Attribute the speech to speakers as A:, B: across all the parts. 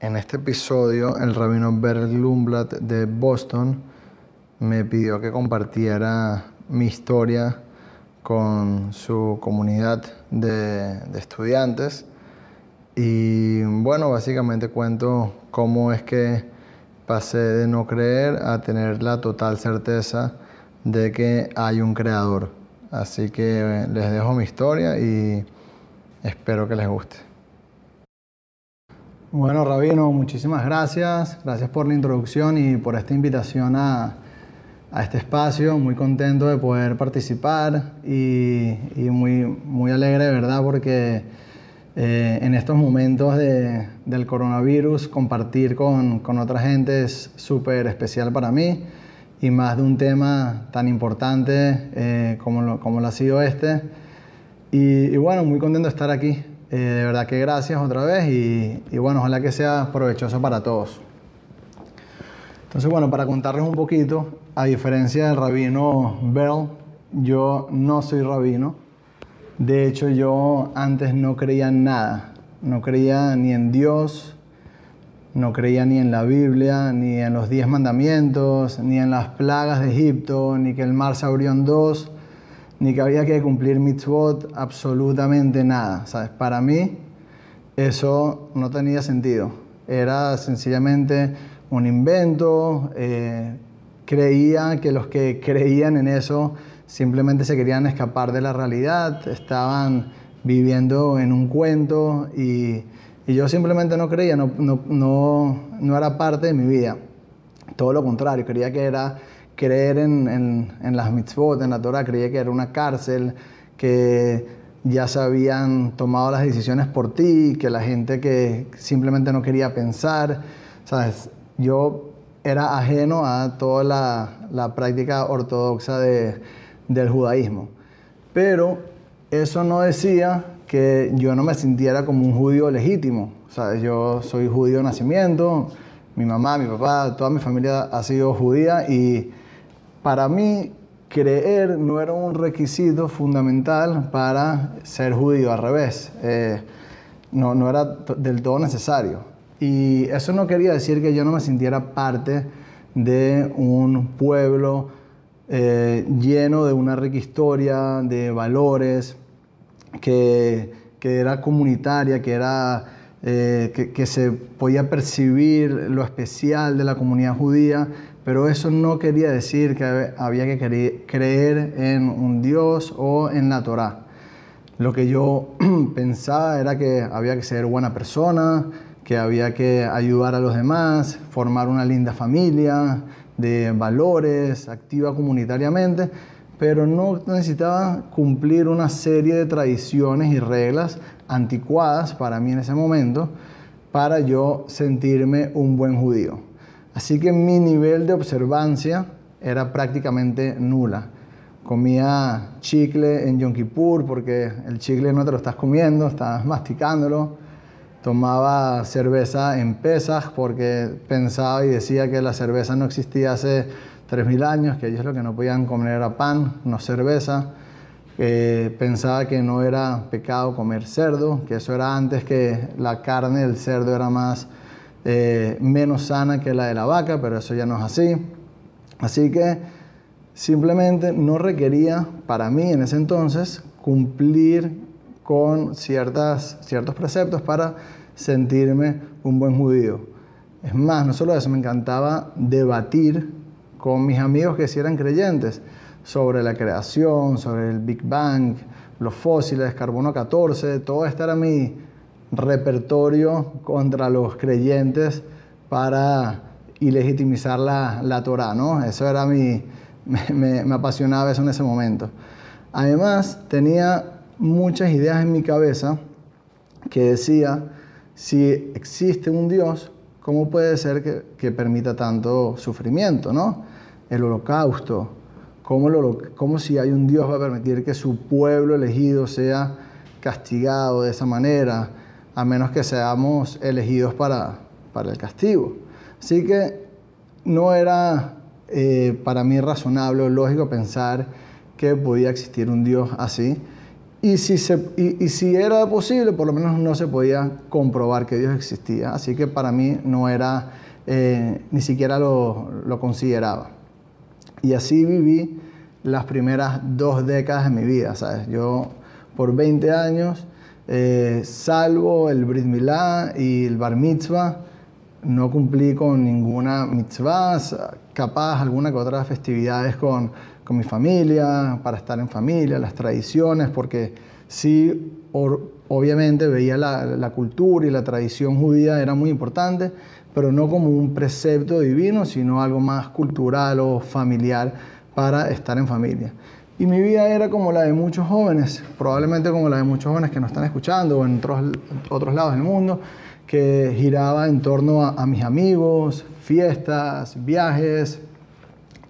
A: En este episodio, el rabino Berl Lumblatt de Boston me pidió que compartiera mi historia con su comunidad de, de, estudiantes. Y bueno, básicamente cuento cómo es que pasé de no creer a tener la total certeza de que hay un creador. Así que les dejo mi historia y espero que les guste. Bueno, Rabino, muchísimas gracias. Gracias por la introducción y por esta invitación a, a este espacio. Muy contento de poder participar y, y muy, muy alegre, de verdad, porque eh, en estos momentos de, del coronavirus compartir con, con otra gente es súper especial para mí y más de un tema tan importante eh, como, lo, como lo ha sido este. Y, y bueno, muy contento de estar aquí. Eh, de verdad que gracias otra vez y, y, bueno, ojalá que sea provechoso para todos. Entonces, bueno, para contarles un poquito, a diferencia del rabino Bell, yo no soy rabino. De hecho, yo antes no creía en nada. No creía ni en Dios, no creía ni en la Biblia, ni en los diez mandamientos, ni en las plagas de Egipto, ni que el mar se abrió en dos ni que había que cumplir mitzvot, absolutamente nada. ¿sabes? Para mí eso no tenía sentido. Era sencillamente un invento. Eh, creía que los que creían en eso simplemente se querían escapar de la realidad, estaban viviendo en un cuento y, y yo simplemente no creía, no, no, no, no era parte de mi vida. Todo lo contrario, creía que era creer en, en, en, las mitzvot, en la Torah, creía que era una cárcel, que ya se habían tomado las decisiones por ti, que la gente que simplemente no quería pensar, ¿sabes? Yo era ajeno a toda la, la práctica ortodoxa de, del judaísmo. Pero eso no decía que yo no me sintiera como un judío legítimo. Sea, yo soy judío de nacimiento, mi mamá, mi papá, toda mi familia ha sido judía y para mí creer no era un requisito fundamental para ser judío, al revés, eh, no, no era del todo necesario. Y eso no quería decir que yo no me sintiera parte de un pueblo eh, lleno de una rica historia, de valores, que, que era comunitaria, que, era, eh, que, que se podía percibir lo especial de la comunidad judía, pero eso no quería decir que había que creer en un Dios o en la Torá. Lo que yo pensaba era que había que ser buena persona, que había que ayudar a los demás, formar una linda familia de valores, activa comunitariamente, pero no necesitaba cumplir una serie de tradiciones y reglas anticuadas para mí en ese momento para yo sentirme un buen judío. Así que mi nivel de observancia era prácticamente nula. Comía chicle en Yom Kippur porque el chicle no te lo estás comiendo, estás masticándolo. Tomaba cerveza en Pesach porque pensaba y decía que la cerveza no existía hace 3.000 años, que ellos lo que no podían comer era pan, no cerveza. Eh, pensaba que no era pecado comer cerdo, que eso era antes que la carne del cerdo era más eh, menos sana que la de la vaca, pero eso ya no es así. Así que simplemente no requería para mí en ese entonces cumplir con ciertas, ciertos preceptos para sentirme un buen judío. Es más, no solo eso, me encantaba debatir con mis amigos que sí eran creyentes sobre la creación, sobre el Big Bang, los fósiles, carbono 14, todo esto era mi, repertorio contra los creyentes para ilegitimizar la, la Torah, ¿no? Eso era mi, me, me, apasionaba eso en ese momento. Además, tenía muchas ideas en mi cabeza que decía, si existe un Dios, ¿cómo puede ser que, que permita tanto sufrimiento, ¿no? El holocausto, ¿cómo, lo, ¿cómo si hay un Dios va a permitir que su pueblo elegido sea castigado de esa manera? A menos que seamos elegidos para, para el castigo. Así que no era eh, para mí razonable o lógico pensar que podía existir un Dios así. Y si, se, y, si era posible, por lo menos no se podía comprobar que Dios existía. Así que para mí no era, eh, ni siquiera lo, lo, consideraba. Y así viví las primeras dos décadas de mi vida, ¿sabes? Yo por 20 años, eh, salvo el Brit Milá y el Bar Mitzvah, no cumplí con ninguna mitzvah, capaz alguna que otra festividades con, con mi familia, para estar en familia, las tradiciones, porque sí, obviamente veía la, la, cultura y la tradición judía era muy importante, pero no como un precepto divino, sino algo más cultural o familiar para estar en familia. Y mi vida era como la de muchos jóvenes, probablemente como la de muchos jóvenes que nos están escuchando o en otros, otros lados del mundo, que giraba en torno a, mis amigos, fiestas, viajes,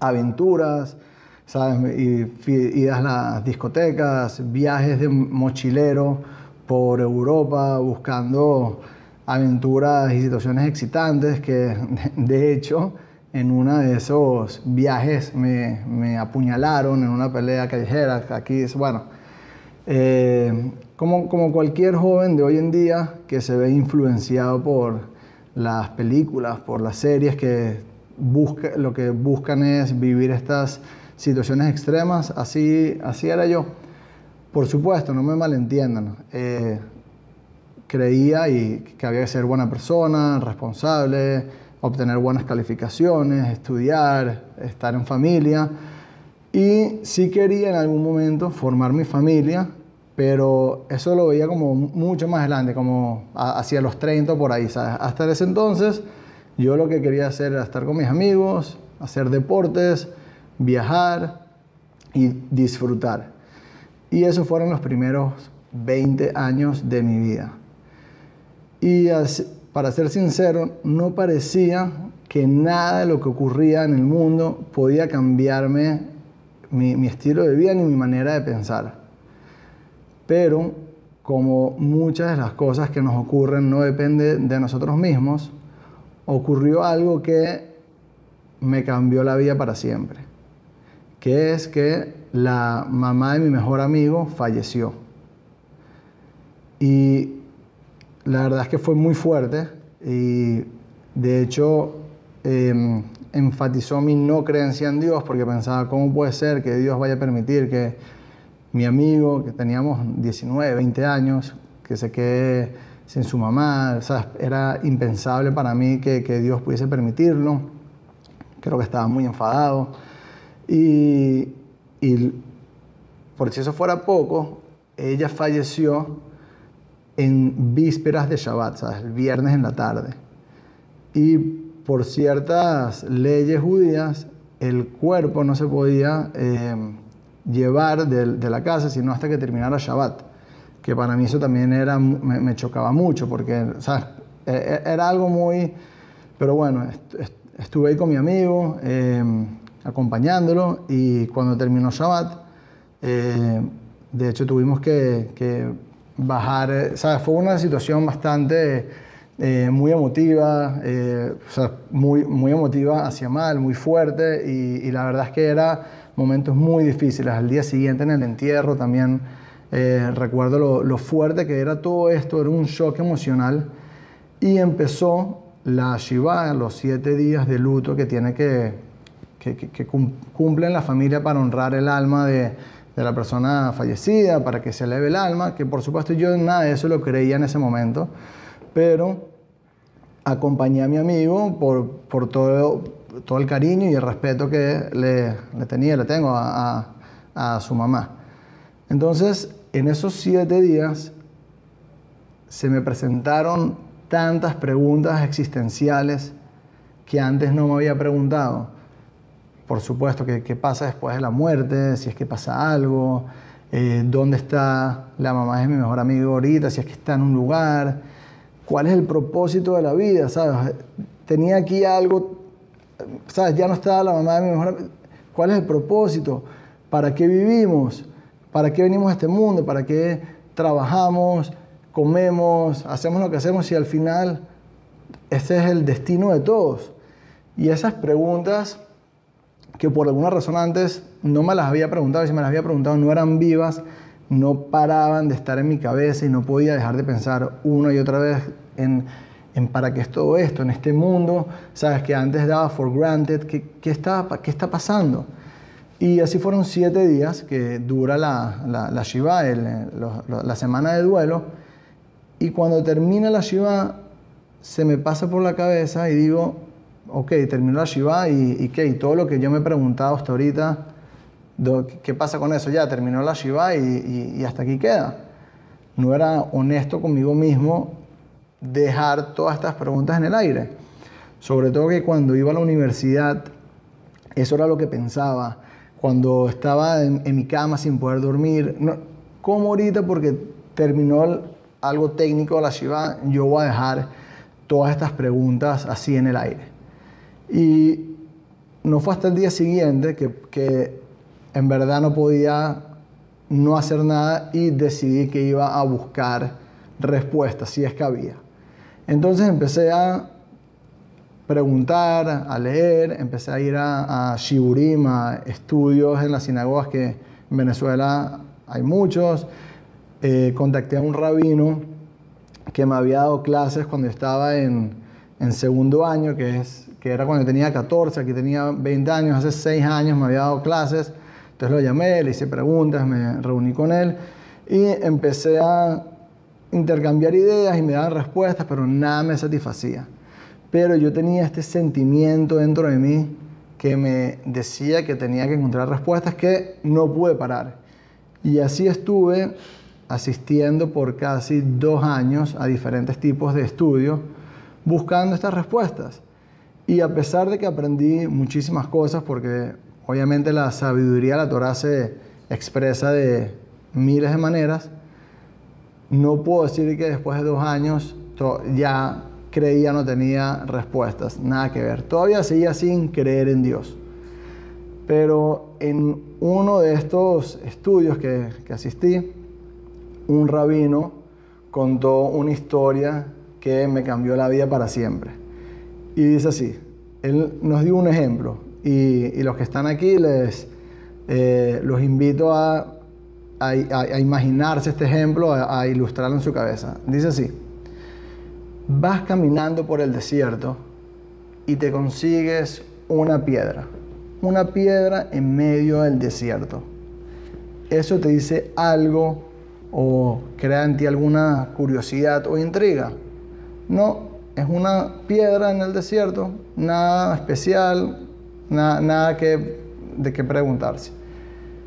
A: aventuras, ¿sabes? Y, idas a las discotecas, viajes de mochilero por Europa buscando aventuras y situaciones excitantes que de hecho en uno de esos viajes me, me apuñalaron en una pelea callejera. Aquí es, bueno, eh, como, como cualquier joven de hoy en día que se ve influenciado por las películas, por las series que busca, lo que buscan es vivir estas situaciones extremas, así, así era yo. Por supuesto, no me malentiendan. Eh, creía y que había que ser buena persona, responsable, obtener buenas calificaciones, estudiar, estar en familia. Y sí quería en algún momento formar mi familia, pero eso lo veía como mucho más adelante, como hacia los 30 por ahí. Hasta ese entonces yo lo que quería hacer era estar con mis amigos, hacer deportes, viajar y disfrutar. Y esos fueron los primeros 20 años de mi vida. Y para ser sincero, no parecía que nada de lo que ocurría en el mundo podía cambiarme mi, estilo de vida ni mi manera de pensar. Pero como muchas de las cosas que nos ocurren no dependen de nosotros mismos, ocurrió algo que me cambió la vida para siempre, que es que la mamá de mi mejor amigo falleció. Y la verdad es que fue muy fuerte y de hecho em, enfatizó mi no creencia en Dios porque pensaba, ¿cómo puede ser que Dios vaya a permitir que mi amigo, que teníamos 19, 20 años, que se quede sin su mamá, era impensable para mí que, Dios pudiese permitirlo. Creo que estaba muy enfadado. Y, por si eso fuera poco, ella falleció en vísperas de Shabbat, el viernes en la tarde. Y por ciertas leyes judías, el cuerpo no se podía... Eh, llevar de, la casa, sino hasta que terminara Shabbat. Que para mí eso también era, me, chocaba mucho, porque e, e, era algo muy... Pero bueno, estuve ahí con mi amigo, em, acompañándolo, y cuando terminó Shabbat, eh, de hecho tuvimos que, bajar, eh, ¿sabes? Fue una situación bastante... Eh, muy emotiva, o sea, muy, muy emotiva hacia mal, muy fuerte y, la verdad es que era momentos muy difíciles. Al día siguiente en el entierro también eh, recuerdo lo, fuerte que era todo esto, era un shock emocional. Y empezó la Shiva, los siete días de luto que tiene que, que, que, cumplen la familia para honrar el alma de, de, la persona fallecida, para que se eleve el alma, que por supuesto yo nada de eso lo creía en ese momento, pero acompañé a mi amigo por, por todo, todo el cariño y el respeto que le, le tenía, le tengo a, a, su mamá. Entonces, en esos siete días se me presentaron tantas preguntas existenciales que antes no me había preguntado. Por supuesto, ¿qué, qué pasa después de la muerte? Si es que pasa algo. Eh, ¿Dónde está la mamá de mi mejor amigo ahorita? Si es que está en un lugar. ¿Cuál es el propósito de la vida? ¿Sabes? Tenía aquí algo ¿sabes? Ya no está la mamá de mi mejor amigo. ¿Cuál es el propósito? ¿Para qué vivimos? ¿Para qué venimos a este mundo? ¿Para qué trabajamos, comemos, hacemos lo que hacemos y al final ese es el destino de todos? Y esas preguntas que por alguna razón antes no me las había preguntado, y si me las había preguntado no eran vivas, no paraban de estar en mi cabeza y no podía dejar de pensar una y otra vez en, en para qué es todo esto, en este mundo, sabes, que antes daba for granted, ¿qué, qué, está, qué está pasando? Y así fueron siete días que dura la, la, Shiva, la semana de duelo. Y cuando termina la Shiva, se me pasa por la cabeza y digo, ok, terminó la Shiva y, y qué, y todo lo que yo me he preguntado hasta ahorita, ¿qué pasa con eso? Ya terminó la Shiva y, y, hasta aquí queda. No era honesto conmigo mismo dejar todas estas preguntas en el aire. Sobre todo que cuando iba a la universidad, eso era lo que pensaba. Cuando estaba en, mi cama sin poder dormir, no, como ahorita porque terminó algo técnico de la Shiva, yo voy a dejar todas estas preguntas así en el aire. Y no fue hasta el día siguiente que, en verdad no podía no hacer nada y decidí que iba a buscar respuestas, si es que había. Entonces empecé a preguntar, a leer, empecé a ir a, a Shiburim, a estudios en las sinagogas que en Venezuela hay muchos. Eh, contacté a un rabino que me había dado clases cuando estaba en, en segundo año, que, es, que era cuando tenía 14, aquí tenía 20 años, hace 6 años me había dado clases. Entonces lo llamé, le hice preguntas, me reuní con él y empecé a intercambiar ideas y me daban respuestas, pero nada me satisfacía. Pero yo tenía este sentimiento dentro de mí que me decía que tenía que encontrar respuestas que no pude parar. Y así estuve asistiendo por casi dos años a diferentes tipos de estudios buscando estas respuestas. Y a pesar de que aprendí muchísimas cosas, porque obviamente la sabiduría de la Torah se expresa de miles de maneras, no puedo decir que después de dos años ya creía no tenía respuestas, nada que ver. Todavía seguía sin creer en Dios. Pero en uno de estos estudios que, que asistí, un rabino contó una historia que me cambió la vida para siempre. Y dice así, él nos dio un ejemplo y, los que están aquí les eh, los invito a a, imaginarse este ejemplo, a, ilustrarlo en su cabeza. Dice así, vas caminando por el desierto y te consigues una piedra, una piedra en medio del desierto. ¿Eso te dice algo o crea en ti alguna curiosidad o intriga? No, es una piedra en el desierto, nada especial, nada, nada que, de qué preguntarse.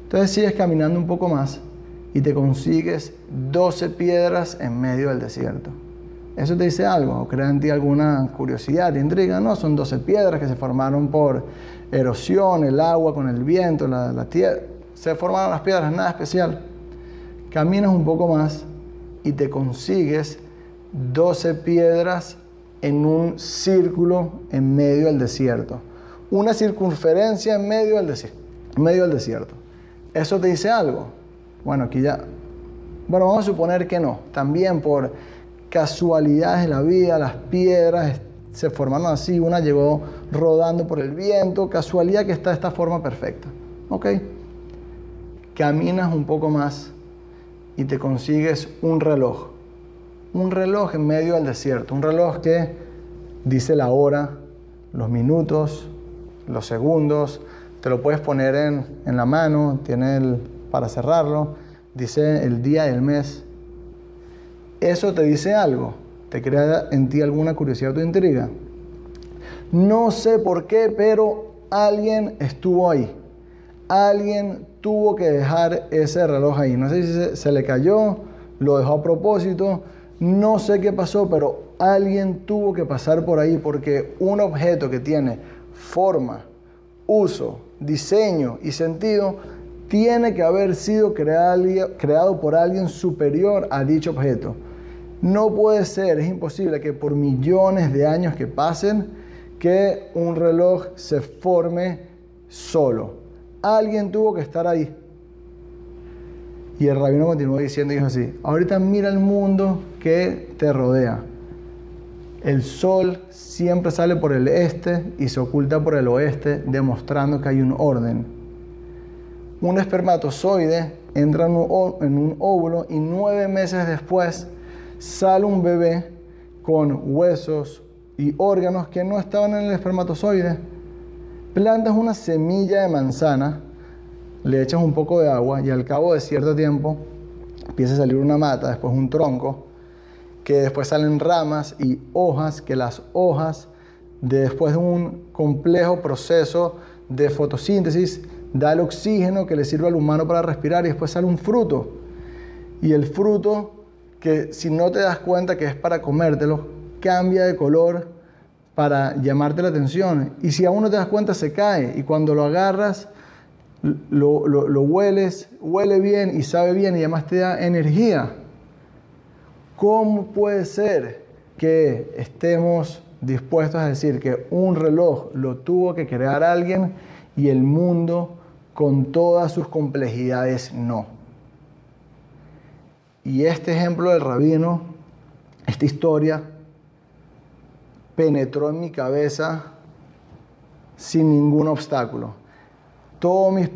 A: Entonces sigues caminando un poco más y te consigues 12 piedras en medio del desierto. ¿Eso te dice algo? ¿O crea en ti alguna curiosidad, intriga? No, son 12 piedras que se formaron por erosión, el agua con el viento, la, la tierra. Se formaron las piedras, nada especial. Caminas un poco más y te consigues 12 piedras en un círculo en medio del desierto. Una circunferencia en medio del, en medio del desierto. ¿Eso te dice algo? Bueno, aquí ya... Bueno, vamos a suponer que no. También por casualidades de la vida, las piedras se formaron así, una llegó rodando por el viento, casualidad que está de esta forma perfecta. ¿Ok? Caminas un poco más y te consigues un reloj. Un reloj en medio del desierto. Un reloj que dice la hora, los minutos, los segundos, te lo puedes poner en, en la mano, tiene el, para cerrarlo, dice el día y el mes. ¿Eso te dice algo? ¿Te crea en ti alguna curiosidad o intriga? No sé por qué, pero alguien estuvo ahí. Alguien tuvo que dejar ese reloj ahí. No sé si se, se le cayó, lo dejó a propósito, no sé qué pasó, pero alguien tuvo que pasar por ahí porque un objeto que tiene forma, uso, diseño y sentido tiene que haber sido creado por alguien superior a dicho objeto. No puede ser, es imposible que por millones de años que pasen, que un reloj se forme solo. Alguien tuvo que estar ahí. Y el rabino continuó diciendo, dijo así, ahorita mira el mundo que te rodea. El sol siempre sale por el este y se oculta por el oeste, demostrando que hay un orden. Un espermatozoide entra en un óvulo y nueve meses después sale un bebé con huesos y órganos que no estaban en el espermatozoide. Plantas una semilla de manzana, le echas un poco de agua y al cabo de cierto tiempo empieza a salir una mata, después un tronco, que después salen ramas y hojas, que las hojas, después de un complejo proceso de fotosíntesis, da el oxígeno que le sirve al humano para respirar y después sale un fruto. Y el fruto, que si no te das cuenta que es para comértelo, cambia de color para llamarte la atención. Y si aún no te das cuenta, se cae. Y cuando lo agarras, lo, lo, hueles, huele bien y sabe bien y además te da energía. ¿Cómo puede ser que estemos dispuestos a decir que un reloj lo tuvo que crear alguien y el mundo con todas sus complejidades no? Y este ejemplo del rabino, esta historia, penetró en mi cabeza sin ningún obstáculo todos mis,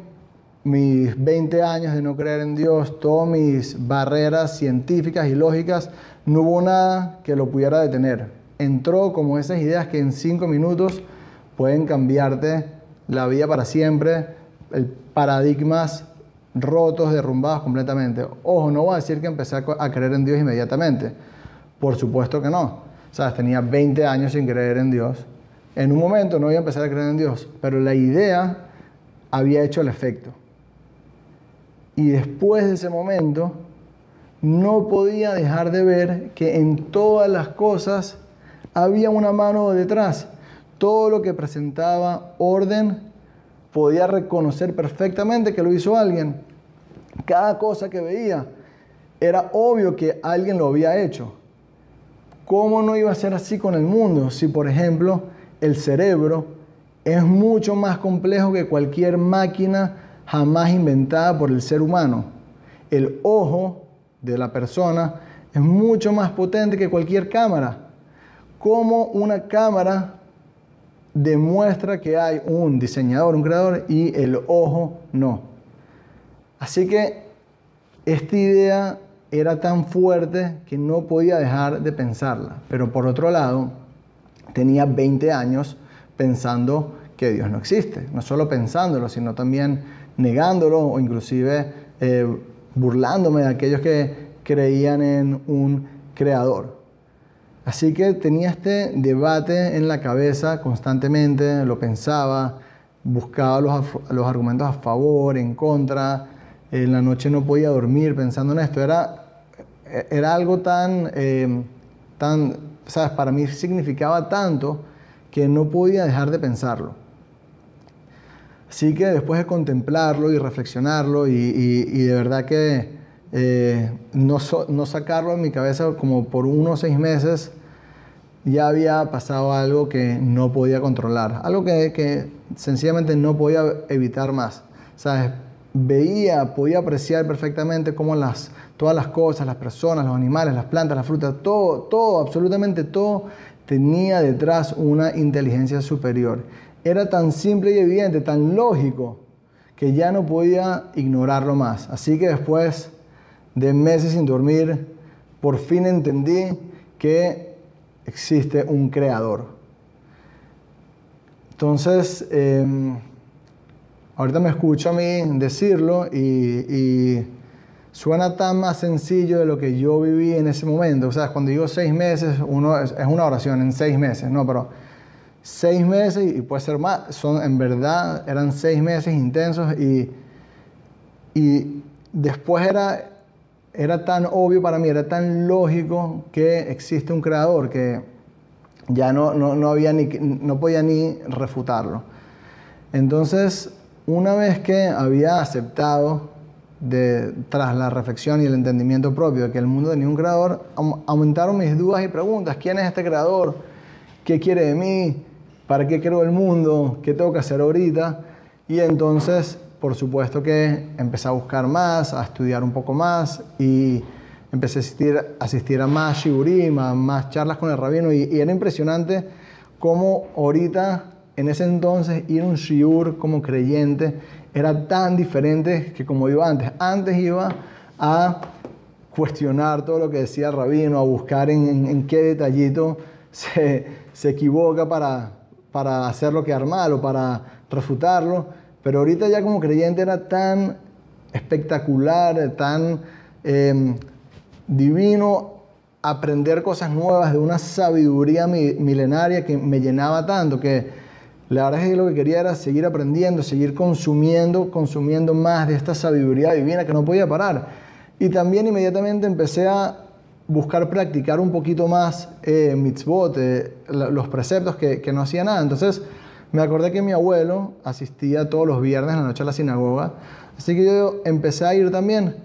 A: mis 20 años de no creer en Dios, todas mis barreras científicas y lógicas, no hubo nada que lo pudiera detener. Entró como esas ideas que en cinco minutos pueden cambiarte la vida para siempre, el paradigmas rotos, derrumbados completamente. Ojo, no voy a decir que empecé a creer en Dios inmediatamente. Por supuesto que no. Sea, tenía 20 años sin creer en Dios. En un momento no voy a empezar a creer en Dios, pero la idea había hecho el efecto. Y después de ese momento, no podía dejar de ver que en todas las cosas había una mano detrás. Todo lo que presentaba orden, podía reconocer perfectamente que lo hizo alguien. Cada cosa que veía, era obvio que alguien lo había hecho. ¿Cómo no iba a ser así con el mundo si, por ejemplo, el cerebro es mucho más complejo que cualquier máquina jamás inventada por el ser humano. El ojo de la persona es mucho más potente que cualquier cámara. ¿Cómo una cámara demuestra que hay un diseñador, un creador y el ojo no? Así que esta idea era tan fuerte que no podía dejar de pensarla. Pero por otro lado, tenía 20 años pensando que Dios no existe. No solo pensándolo, sino también negándolo o inclusive eh, burlándome de aquellos que creían en un creador. Así que tenía este debate en la cabeza constantemente, lo pensaba, buscaba los, argumentos a favor, en contra. En la noche no podía dormir pensando en esto. Era, era algo tan, eh, tan, ¿sabes? Para mí significaba tanto que no podía dejar de pensarlo. Así que después de contemplarlo y reflexionarlo y, de verdad que eh, no, no, sacarlo en mi cabeza como por unos seis meses, ya había pasado algo que no podía controlar, algo que, que sencillamente no podía evitar más. ¿Sabes? Veía, podía apreciar perfectamente cómo las, todas las cosas, las personas, los animales, las plantas, las frutas, todo, todo, absolutamente todo tenía detrás una inteligencia superior. Era tan simple y evidente, tan lógico, que ya no podía ignorarlo más. Así que después de meses sin dormir, por fin entendí que existe un creador. Entonces, em, ahorita me escucho a mí decirlo y suena tan más sencillo de lo que yo viví en ese momento. O sea, cuando digo seis meses, es, una oración en seis meses, no, pero seis meses y puede ser más, son en verdad, eran seis meses intensos y, y después era, era tan obvio para mí, era tan lógico que existe un creador que ya no, no, no, había ni, no podía ni refutarlo. Entonces, una vez que había aceptado tras la reflexión y el entendimiento propio de que el mundo tenía un creador, aumentaron mis dudas y preguntas. ¿Quién es este creador? ¿Qué quiere de mí? ¿Para qué creo el mundo? ¿Qué tengo que hacer ahorita? Y entonces, por supuesto que empecé a buscar más, a estudiar un poco más y empecé a asistir, a más shiurim, a más charlas con el rabino y, y era impresionante cómo ahorita en ese entonces ir a un shiur como creyente era tan diferente que como iba antes. Antes iba a cuestionar todo lo que decía el rabino, a buscar en, qué detallito se, se equivoca para, para hacerlo quedar mal o para refutarlo. Pero ahorita ya como creyente era tan espectacular, tan em, divino aprender cosas nuevas de una sabiduría milenaria que me llenaba tanto que la verdad es que lo que quería era seguir aprendiendo, seguir consumiendo, consumiendo más de esta sabiduría divina que no podía parar. Y también inmediatamente empecé a buscar practicar un poquito más eh, mitzvot, eh, los preceptos que, que, no hacía nada. Entonces me acordé que mi abuelo asistía todos los viernes a la noche a la sinagoga, así que yo empecé a ir también.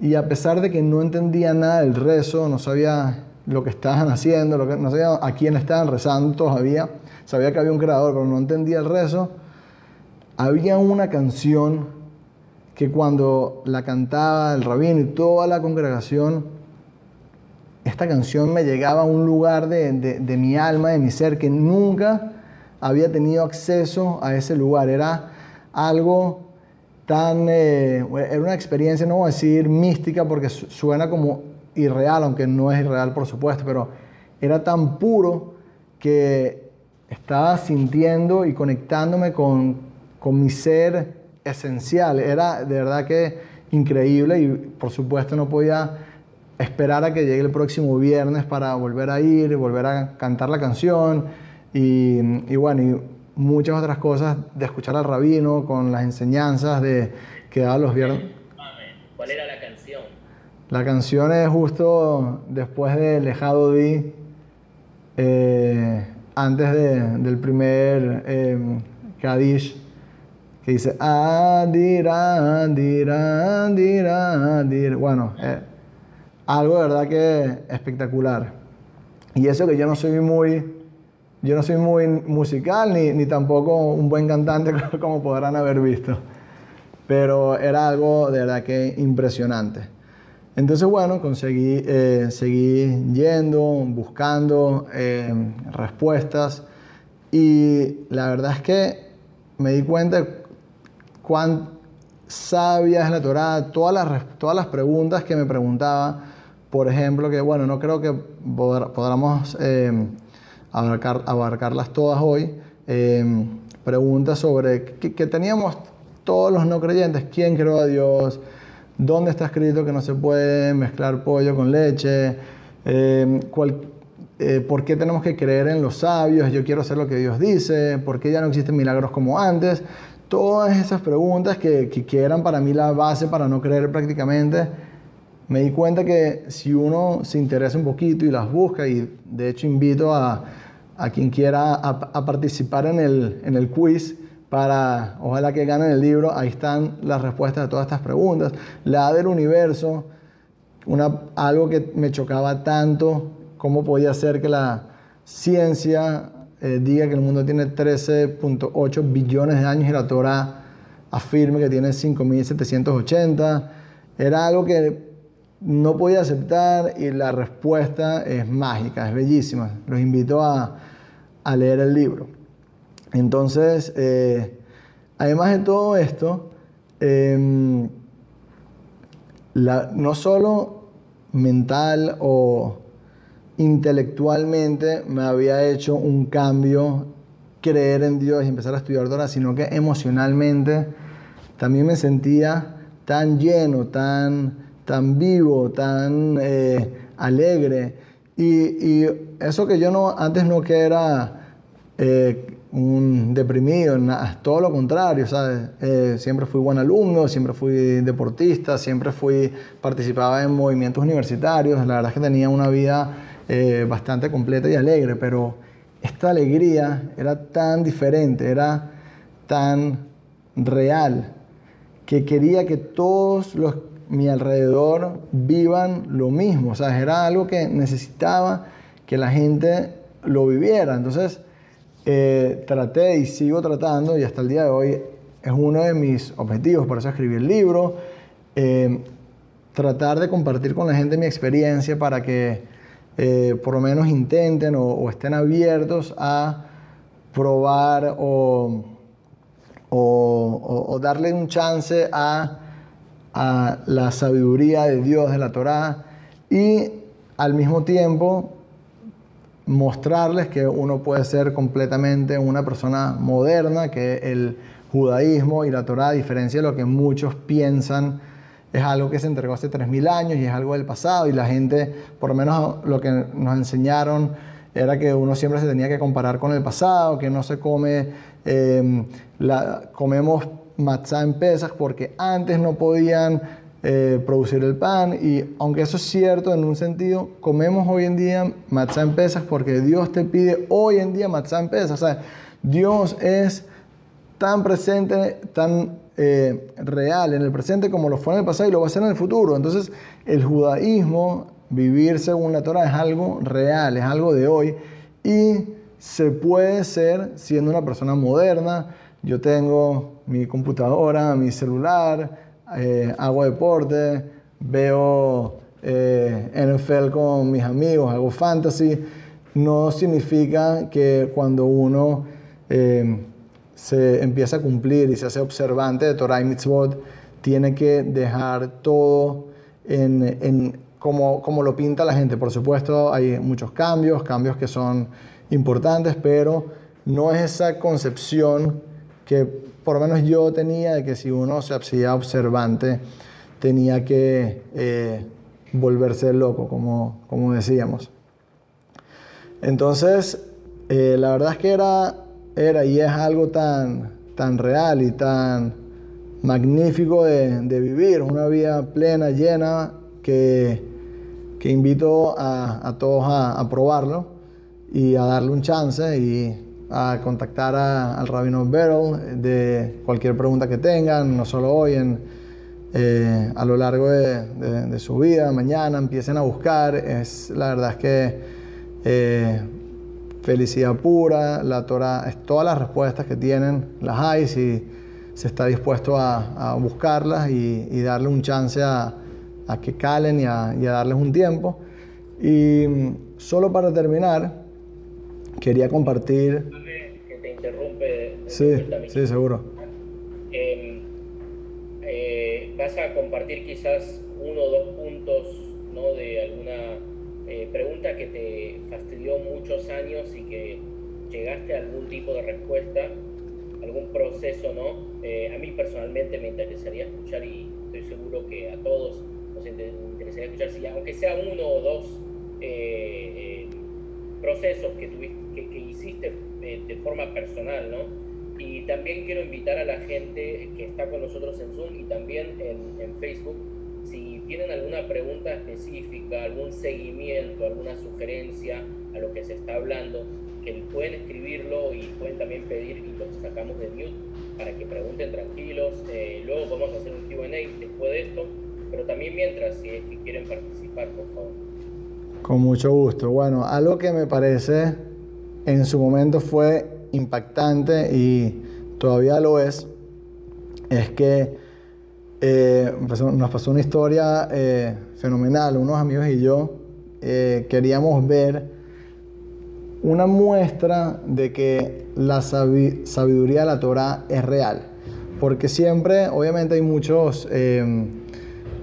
A: Y a pesar de que no entendía nada del rezo, no sabía lo que estaban haciendo, lo que, no sabía a quién estaban rezando todavía, sabía que había un creador, pero no entendía el rezo. Había una canción que cuando la cantaba el rabino y toda la congregación, esta canción me llegaba a un lugar de, de, mi alma, de mi ser, que nunca había tenido acceso a ese lugar. Era algo tan, eh, era una experiencia, no voy a decir mística porque suena como irreal, aunque no es irreal por supuesto, pero era tan puro que estaba sintiendo y conectándome con, con mi ser esencial. Era de verdad que increíble y por supuesto no podía esperar a que llegue el próximo viernes para volver a ir, volver a cantar la canción y, y bueno, y muchas otras cosas de escuchar al rabino con las enseñanzas de que daba los viernes.
B: ¿Cuál era la canción?
A: La canción es justo después de Lejado Di. Eh, antes del primer eh, Kadish, que dice Adira, Adira, Adira, Adira. Bueno, eh, algo de verdad que espectacular. Y eso que yo no soy muy, yo no soy muy musical ni, ni tampoco un buen cantante como podrán haber visto. Pero era algo de verdad que impresionante. Entonces, bueno, conseguí, eh, seguir yendo, buscando eh, respuestas y la verdad es que me di cuenta cuán sabia es la Torah, todas las, todas las preguntas que me preguntaba, por ejemplo, que bueno, no creo que podamos abarcar, abarcarlas todas hoy, preguntas sobre que teníamos todos los no creyentes, ¿quién creó a Dios? ¿Dónde está escrito que no se puede mezclar pollo con leche? Eh, eh, ¿Por qué tenemos que creer en los sabios? Yo quiero hacer lo que Dios dice. ¿Por qué ya no existen milagros como antes? Todas esas preguntas que, que, eran para mí la base para no creer prácticamente, me di cuenta que si uno se interesa un poquito y las busca, y de hecho invito a, a quien quiera a, participar en el, en el quiz, para, ojalá que ganen el libro, ahí están las respuestas a todas estas preguntas. La del universo, una, algo que me chocaba tanto, cómo podía ser que la ciencia eh, diga que el mundo tiene 13.8 billones de años y la Torah afirme que tiene 5.780. Era algo que no podía aceptar y la respuesta es mágica, es bellísima. Los invito a, a leer el libro. Entonces, eh, además de todo esto, em, no solo mental o intelectualmente me había hecho un cambio creer en Dios y empezar a estudiar Torah, sino que emocionalmente también me sentía tan lleno, tan, tan vivo, tan eh, alegre. Y, eso que yo no, antes no que era eh, un deprimido, todo lo contrario, ¿sabes? Eh, siempre fui buen alumno, siempre fui deportista, siempre fui, participaba en movimientos universitarios, la verdad es que tenía una vida bastante completa y alegre, pero esta alegría era tan diferente, era tan real, que quería que todos los mi alrededor vivan lo mismo, o era algo que necesitaba que la gente lo viviera, entonces eh, traté y sigo tratando, y hasta el día de hoy es uno de mis objetivos, por eso escribí el libro, eh, tratar de compartir con la gente mi experiencia para que eh, por lo menos intenten o, estén abiertos a probar o, o, o darle un chance a, a la sabiduría de Dios, de la Torá, y al mismo tiempo mostrarles que uno puede ser completamente una persona moderna, que el judaísmo y la Torá, a diferencia de lo que muchos piensan, es algo que se entregó hace 3.000 años y es algo del pasado y la gente, por lo menos lo que nos enseñaron, era que uno siempre se tenía que comparar con el pasado, que no se come, eh, la, comemos matzá en pesas porque antes no podían eh, producir el pan y aunque eso es cierto en un sentido, comemos hoy en día matzá en pesas porque Dios te pide hoy en día matzá en pesas. O sea, Dios es tan presente, tan eh, real en el presente como lo fue en el pasado y lo va a ser en el futuro. Entonces, el judaísmo, vivir según la Torah, es algo real, es algo de hoy y se puede ser siendo una persona moderna. Yo tengo mi computadora, mi celular, eh, hago deporte, veo eh, NFL con mis amigos, hago fantasy. No significa que cuando uno se empieza a cumplir y se hace observante de Torah y Mitzvot, tiene que dejar todo en, en como, como lo pinta la gente. Por supuesto, hay muchos cambios, cambios que son importantes, pero no es esa concepción que por lo menos yo tenía de que si uno se hacía observante, tenía que eh, volverse loco, como, decíamos. Entonces, eh, la verdad es que era era y es algo tan, tan real y tan magnífico de, vivir, una vida plena, llena, que, que invito a, a todos a, a, probarlo y a darle un chance y a contactar al rabino Beryl de cualquier pregunta que tengan, no solo hoy, en, eh, a lo largo de, de, de, su vida, mañana, empiecen a buscar. Es, la verdad es que eh, felicidad pura, la Torah, es todas las respuestas que tienen, las hay, si se está dispuesto a, a buscarlas y, y, darle un chance a, a que calen y a, y a, darles un tiempo. Y mm, solo para terminar, quería compartir... Sí, sí, seguro.
B: Eh, eh, vas a compartir quizás uno o dos puntos ¿no? de alguna eh, pregunta que te fastidió muchos años y que llegaste a algún tipo de respuesta, algún proceso, ¿no? Eh, a mí personalmente me interesaría escuchar y estoy seguro que a todos nos interesaría escuchar, si aunque sea uno o dos procesos que, tuviste, que, que hiciste de forma personal, ¿no? También quiero invitar a la gente que está con nosotros en Zoom y también en, en Facebook si tienen alguna pregunta específica, algún seguimiento, alguna sugerencia a lo que se está hablando, que pueden escribirlo y pueden también pedir y los sacamos de mute para que pregunten tranquilos. Eh, luego vamos a hacer un QA después de esto, pero también mientras, si es que quieren participar, por favor.
A: Con mucho gusto. Bueno, algo que me parece en su momento fue impactante y todavía lo es, es que eh, nos pasó una historia eh, fenomenal. Unos amigos y yo eh, queríamos ver una muestra de que la sabiduría de la Torah es real. Porque siempre, obviamente, hay muchos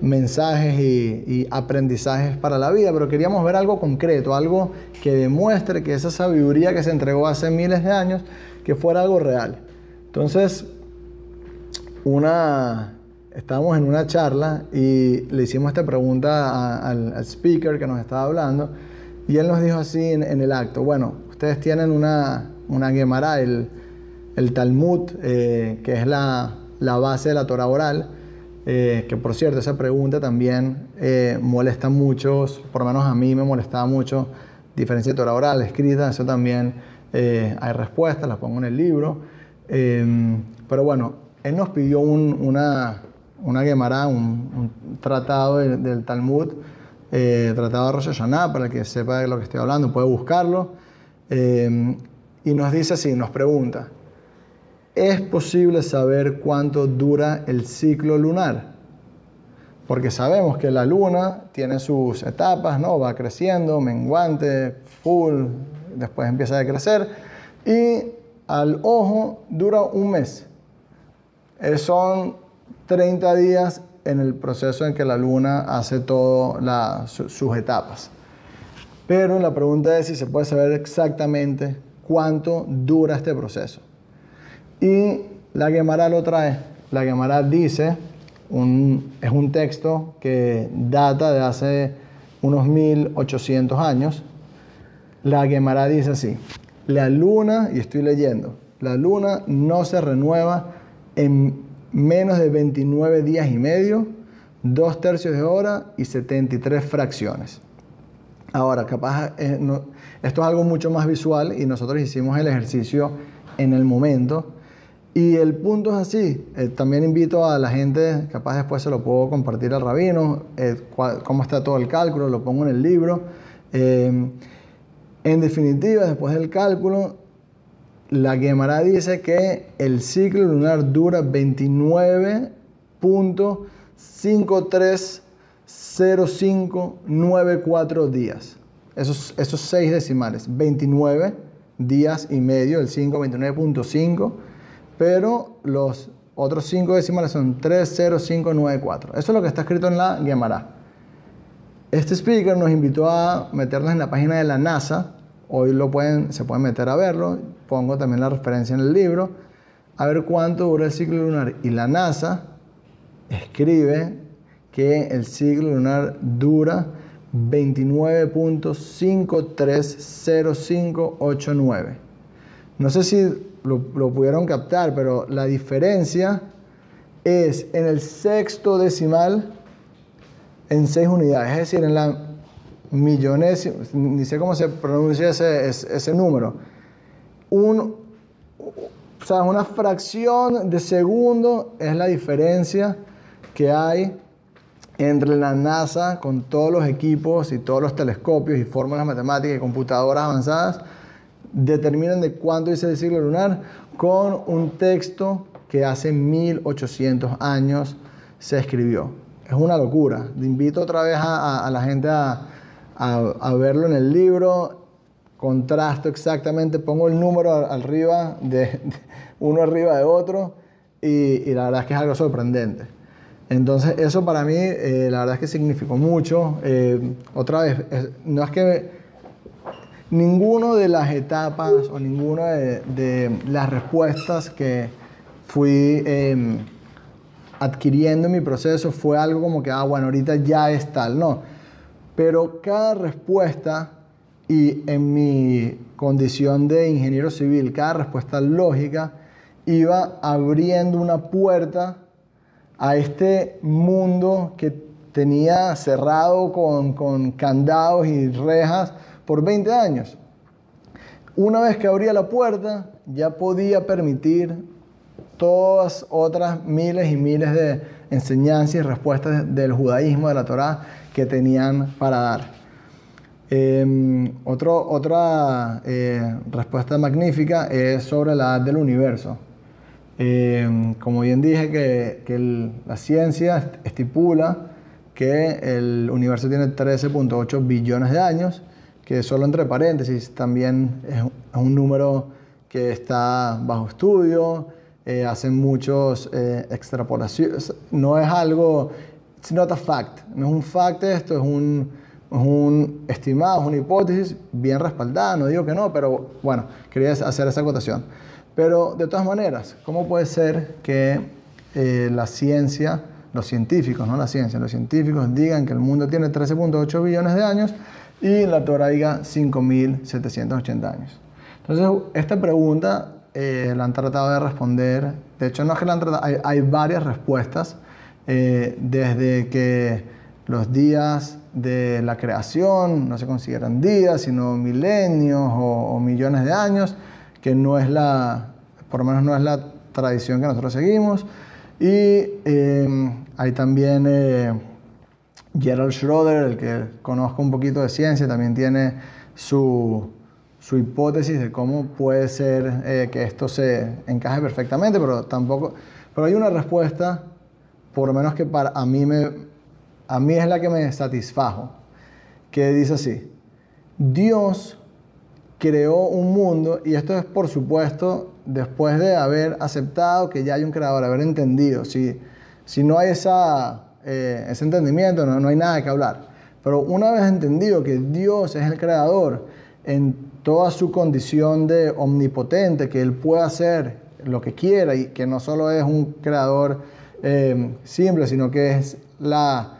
A: mensajes y, y, aprendizajes para la vida, pero queríamos ver algo concreto, algo que demuestre que esa sabiduría que se entregó hace miles de años, que fuera algo real. Entonces, una, estábamos en una charla y le hicimos esta pregunta a, al, speaker que nos estaba hablando y él nos dijo así en, el acto, bueno, ustedes tienen una, una Gemara, el, el Talmud, eh, que es la, la, base de la Torah oral, eh, que por cierto, esa pregunta también eh, molesta mucho, por lo menos a mí me molestaba mucho, diferencia de Torah oral, escrita, eso también hay respuestas, las pongo en el libro, pero bueno, él nos pidió un, una, una Gemara, un, un, tratado del, del Talmud, eh, tratado de Rosh Hashanah, para el que sepa de lo que estoy hablando, puede buscarlo. Eh, y nos dice así, nos pregunta, ¿es posible saber cuánto dura el ciclo lunar? Porque sabemos que la luna tiene sus etapas, ¿no? Va creciendo, menguante, full, después empieza a crecer. Y al ojo dura un mes. Eh, son 30 días en el proceso en que la luna hace todas sus etapas. Pero la pregunta es si se puede saber exactamente cuánto dura este proceso. Y la Gemara lo trae. La Gemara dice, es un texto que data de hace unos 1800 años. La Gemara dice así, la luna, y estoy leyendo, la luna no se renueva en menos de 29 días y medio, dos tercios de hora y 73 fracciones. Ahora, capaz, eh, esto es algo mucho más visual y nosotros hicimos el ejercicio en el momento. Y el punto es así. Eh, también invito a la gente, capaz después se lo puedo compartir al rabino, eh, cómo está todo el cálculo, lo pongo en el libro. En definitiva, después del cálculo, la Gemara dice que el ciclo lunar dura 29.530594 días. Esos, esos seis decimales, 29 días y medio, el 5, 29.5, pero los otros cinco decimales son 30594. Eso es lo que está escrito en la Gemara. Este speaker nos invitó a meternos en la página de la NASA Hoy lo pueden, se pueden meter a verlo. Pongo también la referencia en el libro. A ver cuánto dura el ciclo lunar. Y la NASA escribe que el ciclo lunar dura 29.530589. No sé si lo, lo, pudieron captar, pero la diferencia es en el sexto decimal en seis unidades, es decir, en la millones, ni sé cómo se pronuncia ese, ese, número, un, o una fracción de segundo es la diferencia que hay entre la NASA con todos los equipos y todos los telescopios y fórmulas matemáticas y computadoras avanzadas, determinan de cuánto dice el siglo lunar con un texto que hace 1800 años se escribió. Es una locura. Invito otra vez a la gente a, verlo en el libro, contrasto exactamente, pongo el número arriba de, uno arriba de otro y, la verdad es que es algo sorprendente. Entonces eso para mí eh, la verdad es que significó mucho. Eh, otra vez, no es que ninguno de las etapas o ninguna de, las respuestas que fui em, adquiriendo en mi proceso fue algo como que, ah, bueno, ahorita ya es tal. No, pero cada respuesta, y en mi condición de ingeniero civil, cada respuesta lógica iba abriendo una puerta a este mundo que tenía cerrado con, con candados y rejas por 20 años. Una vez que abría la puerta, ya podía permitir todas otras miles y miles de enseñanzas y respuestas del judaísmo, de la Torá, que tenían para dar. Em, otra eh, respuesta magnífica es sobre la edad del universo. Em, como bien dije, que, la ciencia estipula que el universo tiene 13.8 billones de años, que solo entre paréntesis también es, un número que está bajo estudio, eh, hacen muchos eh, extrapolaciones, no es algo It's not a fact. No es un fact esto, es un, estimado, es una hipótesis bien respaldada. No digo que no, pero bueno, quería hacer esa acotación. Pero de todas maneras, ¿cómo puede ser que eh, la ciencia, los científicos, no la ciencia, los científicos digan que el mundo tiene 13.8 billones de años y la Torah diga 5.780 años? Entonces, esta pregunta eh, la han tratado de responder. De hecho, no es que la han tratado, hay, hay varias respuestas eh, desde que los días de la creación no se consideran días, sino milenios o, millones de años, que no es la, por lo menos no es la tradición que nosotros seguimos. Y em, hay también eh, Gerald Schroeder, el que conozco un poquito de ciencia, también tiene su, su hipótesis de cómo puede ser eh, que esto se encaje perfectamente, pero tampoco, pero hay una respuesta por lo menos que para a mí, me, a mí es la que me satisfajo, que dice así, Dios creó un mundo, y esto es por supuesto después de haber aceptado que ya hay un creador, haber entendido. Si, si no hay esa, eh, ese entendimiento, no, no hay nada que hablar. Pero una vez entendido que Dios es el creador en toda su condición de omnipotente, que Él puede hacer lo que quiera y que no solo es un creador eh, simple, sino que es la,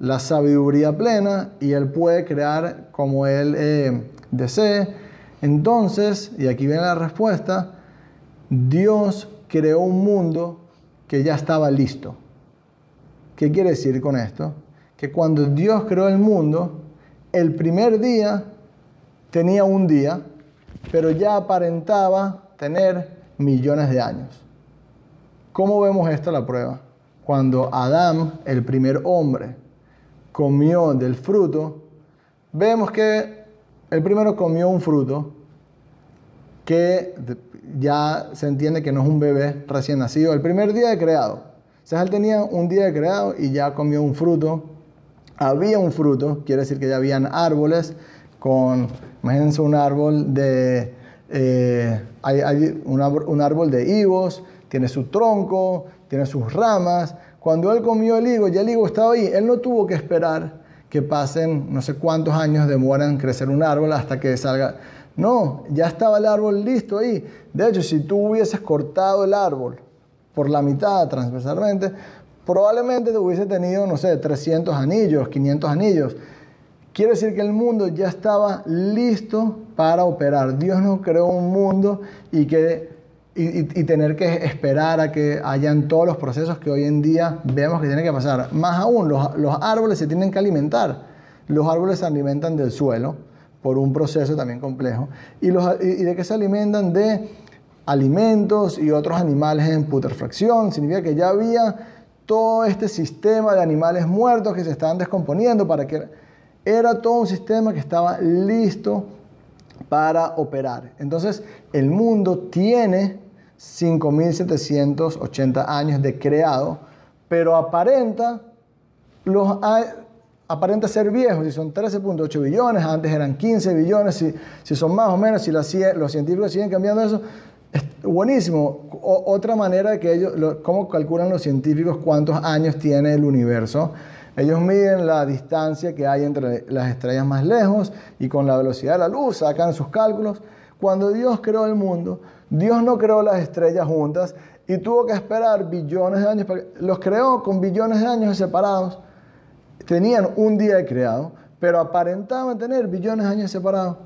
A: la, sabiduría plena y Él puede crear como Él eh, desee. Entonces, y aquí viene la respuesta, Dios creó un mundo que ya estaba listo. ¿Qué quiere decir con esto? Que cuando Dios creó el mundo, el primer día tenía un día, pero ya aparentaba tener millones de años. ¿Cómo vemos esto la prueba? Cuando Adán, el primer hombre, comió del fruto, vemos que el primero comió un fruto que ya se entiende que no es un bebé recién nacido, el primer día de creado. O él tenía un día de creado y ya comió un fruto. Había un fruto, quiere decir que ya habían árboles con, imagínense un árbol de, eh, hay, un, árbol de higos, tiene su tronco, tiene sus ramas. Cuando él comió el higo, ya el higo estaba ahí. Él no tuvo que esperar que pasen no sé cuántos años demoran crecer un árbol hasta que salga no, ya estaba el árbol listo ahí. De hecho, si tú hubieses cortado el árbol por la mitad transversalmente, probablemente te hubiese tenido, no sé, 300 anillos, 500 anillos. Quiere decir que el mundo ya estaba listo para operar. Dios no creó un mundo y, que, y, tener que esperar a que hayan todos los procesos que hoy en día vemos que tienen que pasar. Más aún, los, los árboles se tienen que alimentar. Los árboles se alimentan del suelo por un proceso también complejo. ¿Y, los, y de qué se alimentan? De alimentos y otros animales en putrefacción. Significa que ya había todo este sistema de animales muertos que se estaban descomponiendo para que era todo un sistema que estaba listo para operar. Entonces, el mundo tiene 5.780 años de creado, pero aparenta los, aparenta ser viejo, si son 13.8 billones, antes eran 15 billones, si, si son más o menos, si los científicos siguen cambiando eso, es buenísimo. otra manera que ellos, ¿cómo calculan los científicos cuántos años tiene el universo? Ellos miden la distancia que hay entre las estrellas más lejos y con la velocidad de la luz sacan sus cálculos. Cuando Dios creó el mundo, Dios no creó las estrellas juntas y tuvo que esperar billones de años. Los creó con billones de años separados tenían un día de creado, pero aparentaban tener billones de años separados.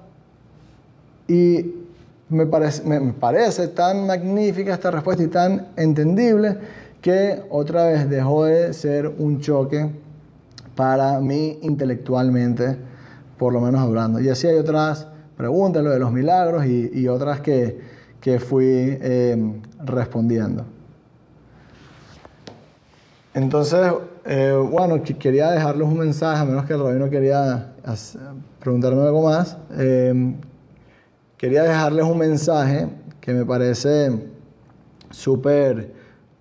A: Y me parece, tan magnífica esta respuesta y tan entendible que otra vez dejó de ser un choque para mí intelectualmente, por lo menos hablando. Y así hay otras preguntas, lo de los milagros y, otras que, que fui eh, respondiendo. Entonces, eh, bueno, quería dejarles un mensaje, a menos que el rabino quería preguntarme algo más. Eh, quería dejarles un mensaje que me parece súper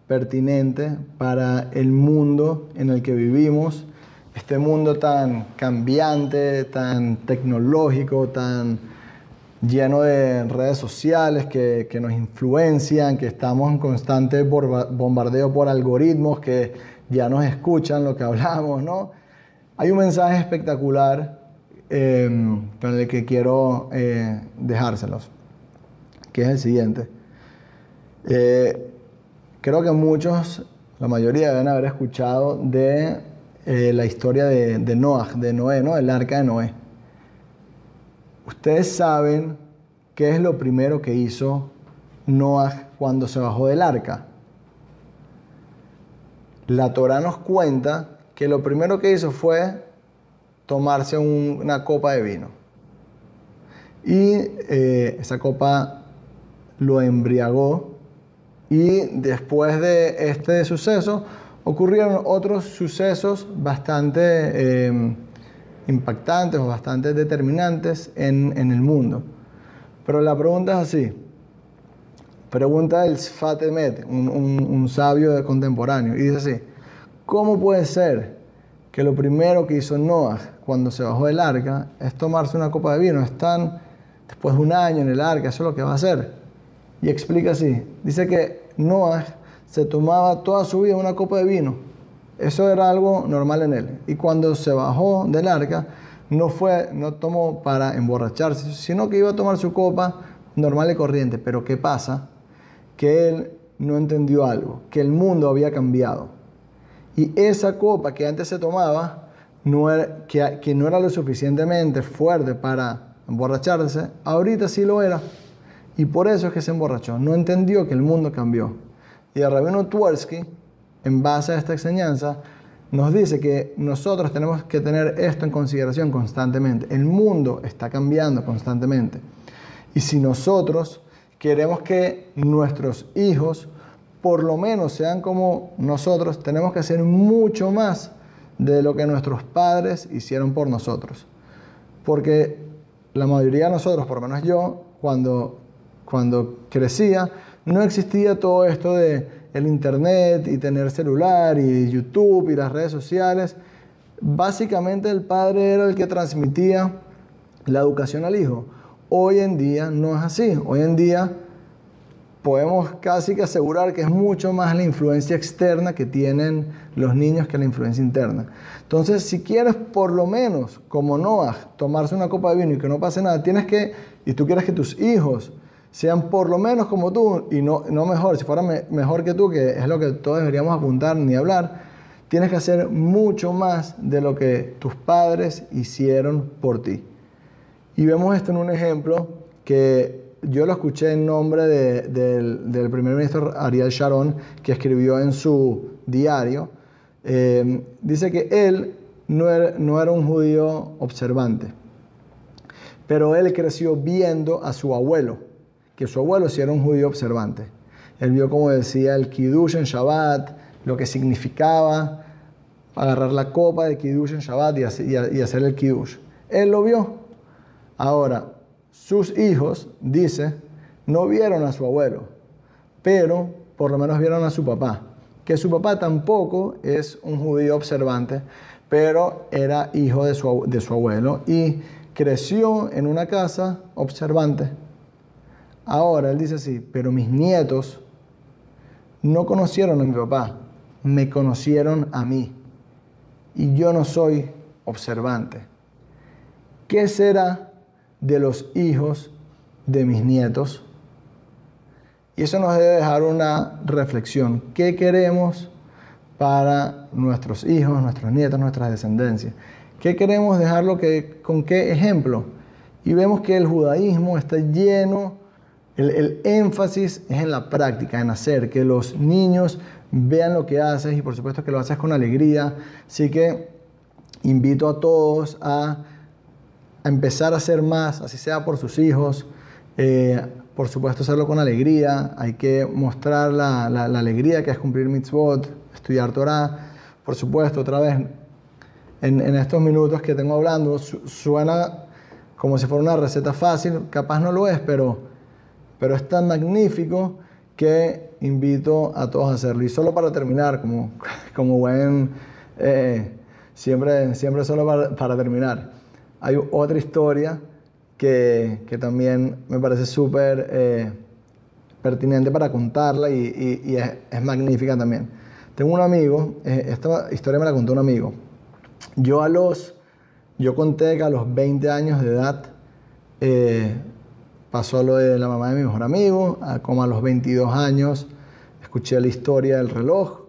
A: pertinente para el mundo en el que vivimos, este mundo tan cambiante, tan tecnológico, tan lleno de redes sociales que, que nos influencian, que estamos en constante bombardeo por algoritmos que ya nos escuchan lo que hablamos, ¿no? Hay un mensaje espectacular eh, con el que quiero eh, dejárselos, que es el siguiente. Eh, creo que muchos, la mayoría deben haber escuchado de la historia de, de Noah, de Noé, ¿no? El arca de Noé. Ustedes saben qué es lo primero que hizo Noah cuando se bajó del arca la Torah nos cuenta que lo primero que hizo fue tomarse una copa de vino. Y eh, esa copa lo embriagó y después de este suceso ocurrieron otros sucesos bastante em, impactantes o bastante determinantes en, el mundo. Pero la pregunta es así, Pregunta el Sfat un, un, sabio contemporáneo, y dice así, ¿cómo puede ser que lo primero que hizo Noah cuando se bajó del arca es tomarse una copa de vino? Es tan después de un año en el arca, eso es lo que va a hacer. Y explica así, dice que Noah se tomaba toda su vida una copa de vino. Eso era algo normal en él. Y cuando se bajó del arca, no fue, no tomó para emborracharse, sino que iba a tomar su copa normal y corriente. Pero ¿qué pasa? Que él no entendió algo, que el mundo había cambiado. Y esa copa que antes se tomaba, que, que no era lo suficientemente fuerte para emborracharse, ahorita sí lo era. Y por eso es que se emborrachó. No entendió que el mundo cambió. Y el rabino Tversky, en base a esta enseñanza, nos dice que nosotros tenemos que tener esto en consideración constantemente. El mundo está cambiando constantemente. Y si nosotros queremos que nuestros hijos por lo menos sean como nosotros, tenemos que hacer mucho más de lo que nuestros padres hicieron por nosotros. Porque la mayoría de nosotros, por lo menos yo, cuando, cuando crecía, no existía todo esto de el internet y tener celular y YouTube y las redes sociales. Básicamente el padre era el que transmitía la educación al hijo. Hoy en día no es así. Hoy en día podemos casi que asegurar que es mucho más la influencia externa que tienen los niños que la influencia interna. Entonces, si quieres por lo menos, como Noah, tomarse una copa de vino y que no pase nada, tienes que, y tú quieres que tus hijos sean por lo menos como tú y no, no mejor, si fueran mejor que tú, que es lo que todos deberíamos apuntar ni hablar, tienes que hacer mucho más de lo que tus padres hicieron por ti. Y vemos esto en un ejemplo que yo lo escuché en nombre del, primer ministro Ariel Sharon, que escribió en su diario. Eh, dice que él no era, no era un judío observante, pero él creció viendo a su abuelo, que su abuelo sí era un judío observante. Él vio, como decía, el Kiddush en Shabbat, lo que significaba agarrar la copa de Kiddush en Shabbat y hacer el Kiddush. Él lo vio. Ahora, sus hijos, dice, no vieron a su abuelo, pero por lo menos vieron a su papá. Que su papá tampoco es un judío observante, pero era hijo de su, de su abuelo y creció en una casa observante. Ahora él dice así, pero mis nietos no conocieron a mi papá, me conocieron a mí. Y yo no soy observante. ¿Qué será de los hijos de mis nietos. Y eso nos debe dejar una reflexión. ¿Qué queremos para nuestros hijos, nuestros nietos, nuestras descendencias? ¿Qué queremos dejarlo que, con qué ejemplo? Y vemos que el judaísmo está lleno, el, el énfasis es en la práctica, en hacer, que los niños vean lo que haces y por supuesto que lo haces con alegría. Así que invito a todos a a empezar a hacer más, así sea por sus hijos. Eh, por supuesto, hacerlo con alegría. Hay que mostrar la, la, alegría que es cumplir mitzvot, estudiar Torah. Por supuesto, otra vez, en, en estos minutos que tengo hablando, suena como si fuera una receta fácil. Capaz no lo es, pero, pero es tan magnífico que invito a todos a hacerlo. Y solo para terminar, como, como buen... Eh, siempre, siempre solo para, terminar hay otra historia que, que también me parece súper eh, pertinente para contarla y, es, magnífica también. Tengo un amigo, eh, esta historia me la contó un amigo. Yo a los, yo conté que a los 20 años de edad pasó lo de la mamá de mi mejor amigo, como a los 22 años escuché la historia del reloj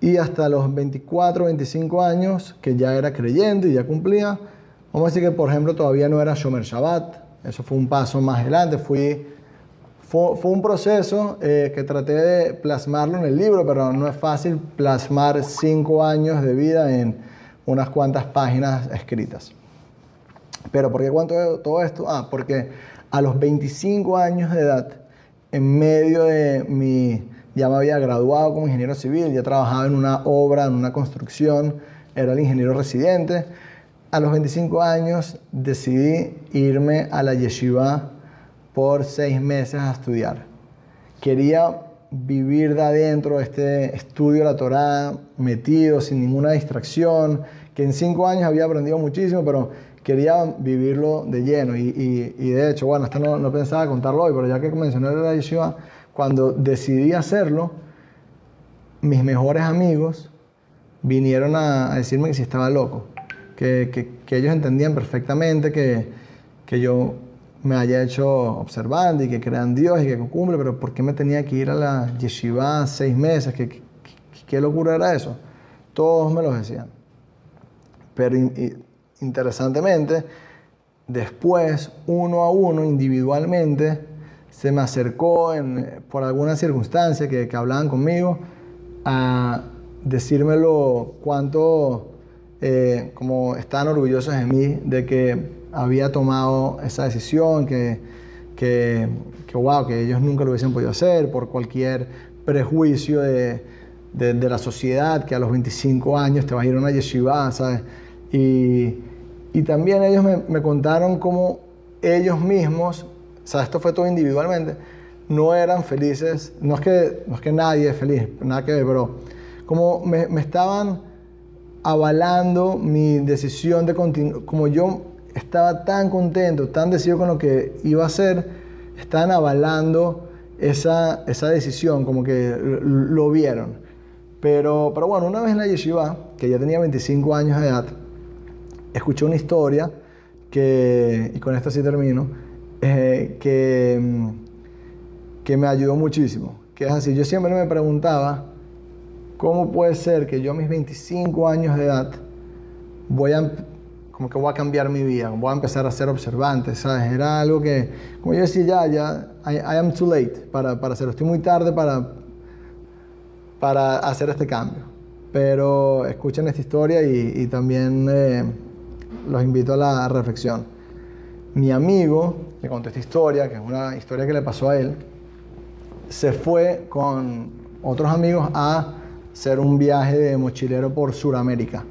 A: y hasta los 24, 25 años que ya era creyente y ya cumplía, Vamos a decir que, por ejemplo, todavía no era Shomer Shabbat. Eso fue un paso más adelante. Fue, fue un proceso eh, que traté de plasmarlo en el libro, pero no es fácil plasmar cinco años de vida en unas cuantas páginas escritas. Pero ¿por qué cuento todo esto? Ah, porque a los 25 años de edad, en medio de mi... Ya me había graduado como ingeniero civil, ya trabajaba en una obra, en una construcción, era el ingeniero residente a los 25 años decidí irme a la yeshiva por seis meses a estudiar. Quería vivir de adentro este estudio de la Torá, metido, sin ninguna distracción, que en cinco años había aprendido muchísimo, pero quería vivirlo de lleno. Y, y, de hecho, bueno, esto no, no, pensaba contarlo hoy, pero ya que mencioné la yeshiva, cuando decidí hacerlo, mis mejores amigos vinieron a, decirme que si estaba loco, que, que, que ellos entendían perfectamente que, que yo me haya hecho observando y que crean Dios y que cumple, pero ¿por qué me tenía que ir a la yeshiva seis meses? ¿Qué, qué, locura era eso? Todos me lo decían. Pero interesantemente, después, uno a uno, individualmente, se me acercó en, por alguna circunstancia que, que hablaban conmigo a decírmelo cuánto eh, como están orgullosos de mí de que había tomado esa decisión, que, que, que, wow, que ellos nunca lo hubiesen podido hacer por cualquier prejuicio de, de, de la sociedad, que a los 25 años te vas a ir a una yeshiva, ¿sabes? Y, y también ellos me, me, contaron cómo ellos mismos, o sea, esto fue todo individualmente, no eran felices, no es que, no es que nadie es feliz, nada que ver, pero como me, me estaban avalando mi decisión de continuar, como yo estaba tan contento, tan decidido con lo que iba a hacer, estaban avalando esa, esa decisión, como que lo vieron. Pero, pero bueno, una vez en la yeshiva, que ya tenía 25 años de edad, escuché una historia que, y con esto sí termino, eh, que, que me ayudó muchísimo. Que es así, yo siempre me preguntaba, ¿cómo puede ser que yo a mis 25 años de edad voy a como que voy a cambiar mi vida, voy a empezar a ser observante, ¿sabes? Era algo que, como yo decía, ya, ya, I, am too late para, para, hacerlo, estoy muy tarde para, para hacer este cambio. Pero escuchen esta historia y, y también eh, los invito a la reflexión. Mi amigo, me contó esta historia, que es una historia que le pasó a él, se fue con otros amigos a hacer un viaje de mochilero por Sudamérica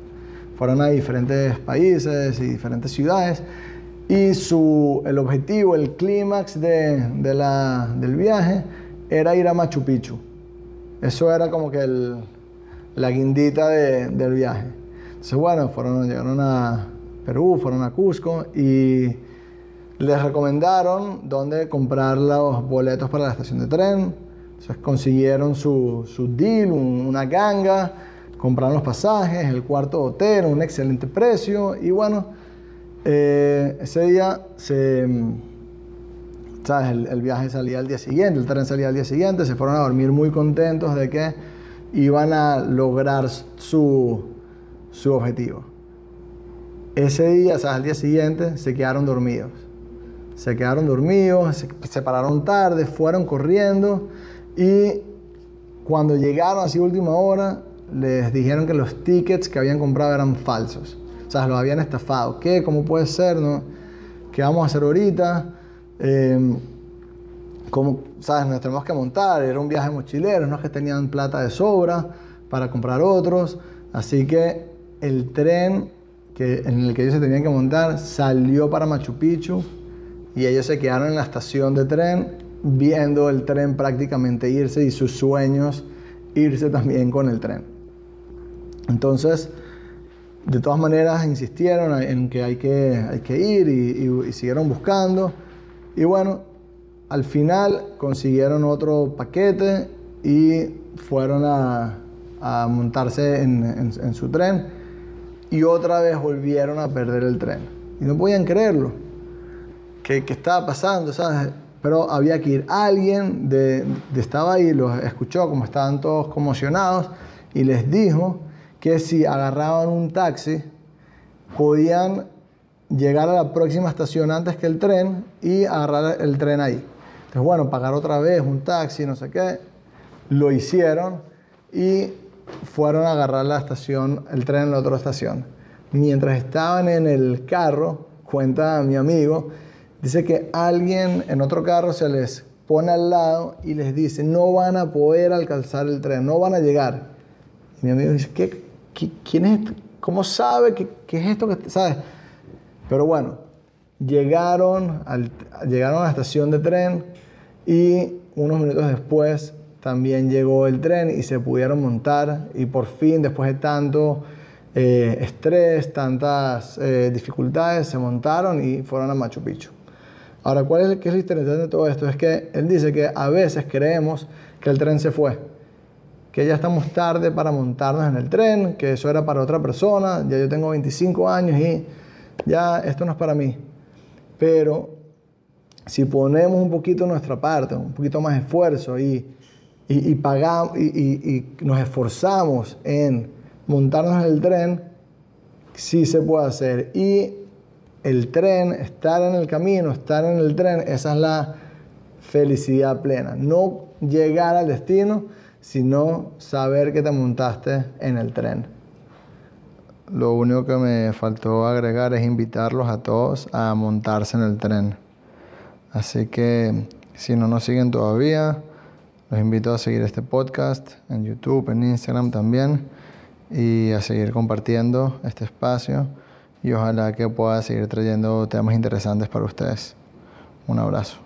A: fueron a diferentes países y diferentes ciudades. Y su, el objetivo, el clímax de, del viaje era ir a Machu Picchu. Eso era como que la guindita de, del viaje. Entonces, bueno, fueron, llegaron a Perú, fueron a Cusco y les recomendaron dónde comprar los boletos para la estación de tren. Entonces consiguieron su, su deal, una ganga compraron los pasajes, el cuarto hotel, un excelente precio y bueno, eh, ese día se, ¿sabes? El, viaje salía al día siguiente, el tren salía al día siguiente, se fueron a dormir muy contentos de que iban a lograr su, su objetivo. Ese día, ¿sabes? Al día siguiente se quedaron dormidos. Se quedaron dormidos, se, se pararon tarde, fueron corriendo y cuando llegaron así última hora, les dijeron que los tickets que habían comprado eran falsos. O sea, los habían estafado. ¿Qué? ¿Cómo puede ser? No? ¿Qué vamos a hacer ahorita? Eh, ¿cómo, ¿Sabes? Nos tenemos que montar. Era un viaje mochilero, no es que tenían plata de sobra para comprar otros. Así que el tren que, en el que ellos se tenían que montar salió para Machu Picchu y ellos se quedaron en la estación de tren viendo el tren prácticamente irse y sus sueños irse también con el tren. Entonces, de todas maneras, insistieron en que hay que, hay que ir y, siguieron buscando. Y bueno, al final consiguieron otro paquete y fueron a, a montarse en, en, su tren y otra vez volvieron a perder el tren. Y no podían creerlo. ¿Qué, qué estaba pasando? ¿sabes? Pero había que ir. Alguien de, de estaba ahí, los escuchó como estaban todos conmocionados y les dijo que si agarraban un taxi, podían llegar a la próxima estación antes que el tren y agarrar el tren ahí. Entonces, bueno, pagar otra vez un taxi, no sé qué, lo hicieron y fueron a agarrar la estación, el tren en la otra estación. Mientras estaban en el carro, cuenta mi amigo, dice que alguien en otro carro se les pone al lado y les dice, no van a poder alcanzar el tren, no van a llegar. Y mi amigo dice, ¿qué, ¿quién es ¿Cómo sabe qué, es esto que sabe? Pero bueno, llegaron, al, llegaron a la estación de tren y unos minutos después también llegó el tren y se pudieron montar y por fin, después de tanto eh, estrés, tantas eh, dificultades, se montaron y fueron a Machu Picchu. Ahora, ¿cuál es, qué es lo interesante de todo esto? Es que él dice que a veces creemos que el tren se fue, que ya estamos tarde para montarnos en el tren, que eso era para otra persona, ya yo tengo 25 años y ya esto no es para mí. Pero si ponemos un poquito nuestra parte, un poquito más esfuerzo y, y, pagamos, y, nos esforzamos en montarnos en el tren, sí se puede hacer. Y el tren, estar en el camino, estar en el tren, esa es la felicidad plena. No llegar al destino, sino saber que te montaste en el tren. Lo único que me faltó agregar es invitarlos a todos a montarse en el tren. Así que si no nos siguen todavía, los invito a seguir este podcast en YouTube, en Instagram también y a seguir compartiendo este espacio y ojalá que pueda seguir trayendo temas interesantes para ustedes. Un abrazo.